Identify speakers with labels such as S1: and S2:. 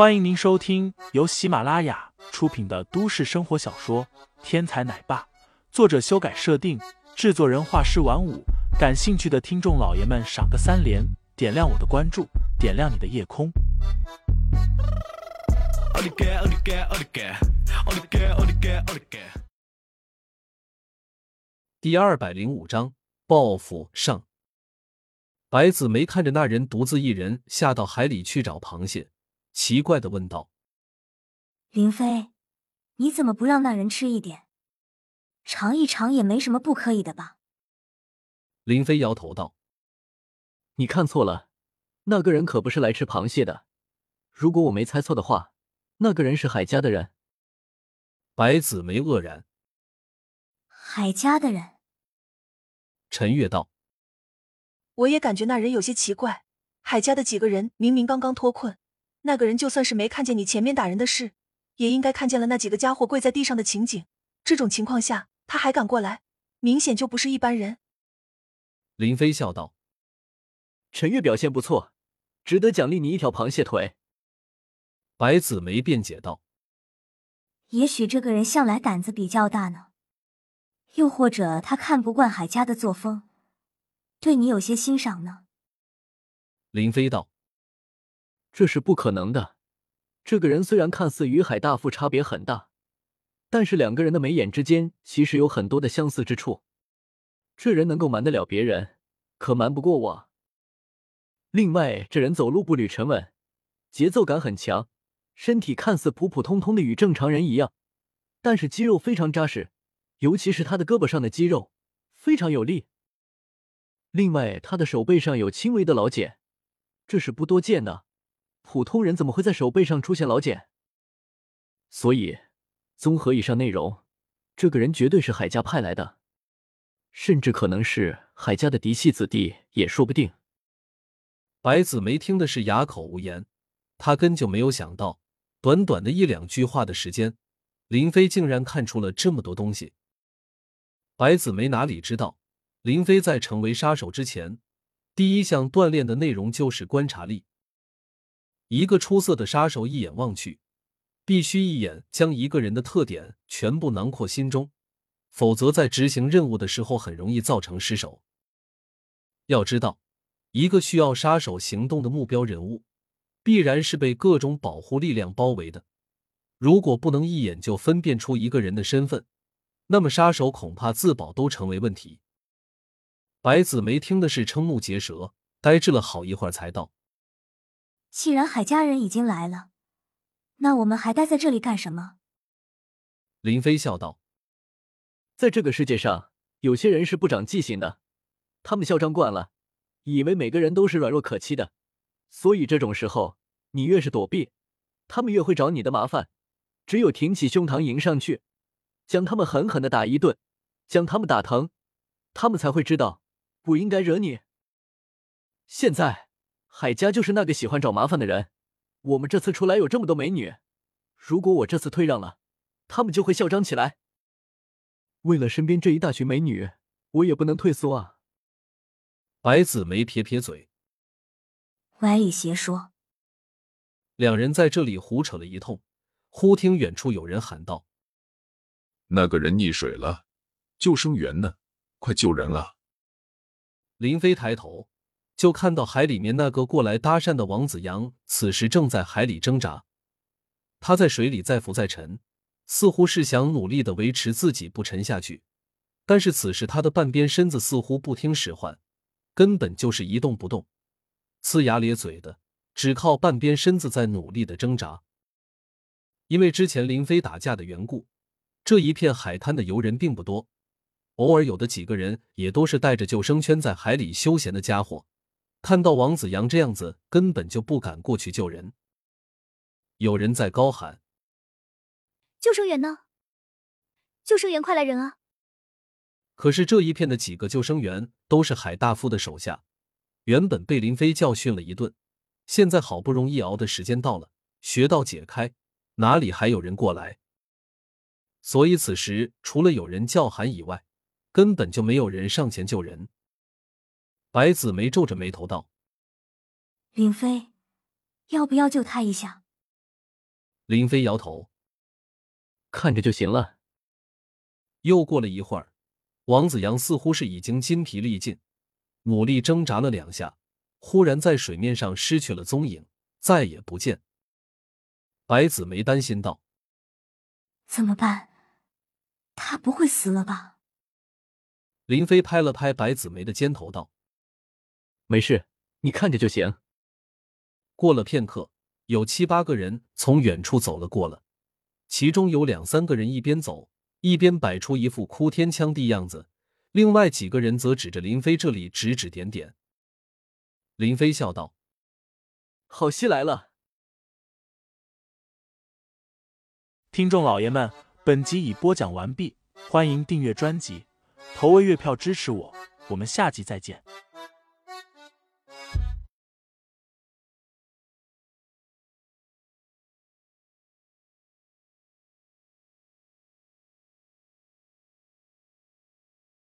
S1: 欢迎您收听由喜马拉雅出品的都市生活小说《天才奶爸》，作者修改设定，制作人画师晚舞。感兴趣的听众老爷们，赏个三连，点亮我的关注，点亮你的夜空。
S2: 第二百零五章报复上。白子梅看着那人独自一人下到海里去找螃蟹。奇怪的问道：“
S3: 林飞，你怎么不让那人吃一点？尝一尝也没什么不可以的吧？”
S2: 林飞摇头道：“
S4: 你看错了，那个人可不是来吃螃蟹的。如果我没猜错的话，那个人是海家的人。”
S2: 白子梅愕然：“
S3: 海家的人？”
S2: 陈月道：“
S5: 我也感觉那人有些奇怪。海家的几个人明明刚刚脱困。”那个人就算是没看见你前面打人的事，也应该看见了那几个家伙跪在地上的情景。这种情况下，他还敢过来，明显就不是一般人。
S2: 林飞笑道：“
S4: 陈月表现不错，值得奖励你一条螃蟹腿。”
S2: 白子梅辩解道：“
S3: 也许这个人向来胆子比较大呢，又或者他看不惯海家的作风，对你有些欣赏呢。”
S2: 林飞道。
S4: 这是不可能的。这个人虽然看似与海大富差别很大，但是两个人的眉眼之间其实有很多的相似之处。这人能够瞒得了别人，可瞒不过我。另外，这人走路步履沉稳，节奏感很强，身体看似普普通通的与正常人一样，但是肌肉非常扎实，尤其是他的胳膊上的肌肉非常有力。另外，他的手背上有轻微的老茧，这是不多见的。普通人怎么会在手背上出现老茧？所以，综合以上内容，这个人绝对是海家派来的，甚至可能是海家的嫡系子弟也说不定。
S2: 白子梅听的是哑口无言，他根就没有想到，短短的一两句话的时间，林飞竟然看出了这么多东西。白子梅哪里知道，林飞在成为杀手之前，第一项锻炼的内容就是观察力。一个出色的杀手，一眼望去，必须一眼将一个人的特点全部囊括心中，否则在执行任务的时候很容易造成失手。要知道，一个需要杀手行动的目标人物，必然是被各种保护力量包围的。如果不能一眼就分辨出一个人的身份，那么杀手恐怕自保都成为问题。白子梅听的是瞠目结舌，呆滞了好一会儿，才道。
S3: 既然海家人已经来了，那我们还待在这里干什么？
S2: 林飞笑道：“
S4: 在这个世界上，有些人是不长记性的，他们嚣张惯了，以为每个人都是软弱可欺的，所以这种时候，你越是躲避，他们越会找你的麻烦。只有挺起胸膛迎上去，将他们狠狠的打一顿，将他们打疼，他们才会知道不应该惹你。现在。”海家就是那个喜欢找麻烦的人。我们这次出来有这么多美女，如果我这次退让了，他们就会嚣张起来。为了身边这一大群美女，我也不能退缩啊！
S2: 白子梅撇撇嘴，
S3: 歪理邪说。
S2: 两人在这里胡扯了一通，忽听远处有人喊道：“
S6: 那个人溺水了，救生员呢？快救人啊！”
S2: 林飞抬头。就看到海里面那个过来搭讪的王子阳，此时正在海里挣扎。他在水里再浮再沉，似乎是想努力的维持自己不沉下去。但是此时他的半边身子似乎不听使唤，根本就是一动不动，呲牙咧嘴的，只靠半边身子在努力的挣扎。因为之前林飞打架的缘故，这一片海滩的游人并不多，偶尔有的几个人也都是带着救生圈在海里休闲的家伙。看到王子阳这样子，根本就不敢过去救人。有人在高喊：“
S7: 救生员呢？救生员，快来人啊！”
S2: 可是这一片的几个救生员都是海大夫的手下，原本被林飞教训了一顿，现在好不容易熬的时间到了，穴道解开，哪里还有人过来？所以此时除了有人叫喊以外，根本就没有人上前救人。白子梅皱着眉头道：“
S3: 林飞，要不要救他一下？”
S2: 林飞摇头，
S4: 看着就行了。
S2: 又过了一会儿，王子阳似乎是已经筋疲力尽，努力挣扎了两下，忽然在水面上失去了踪影，再也不见。白子梅担心道：“
S3: 怎么办？他不会死了吧？”
S2: 林飞拍了拍白子梅的肩头，道：“
S4: 没事，你看着就行。”
S2: 过了片刻，有七八个人从远处走了过来，其中有两三个人一边走一边摆出一副哭天抢地样子，另外几个人则指着林飞这里指指点点。林飞笑道：“
S4: 好戏来了。”
S1: 听众老爷们，本集已播讲完毕，欢迎订阅专辑，投喂月票支持我，我们下集再见。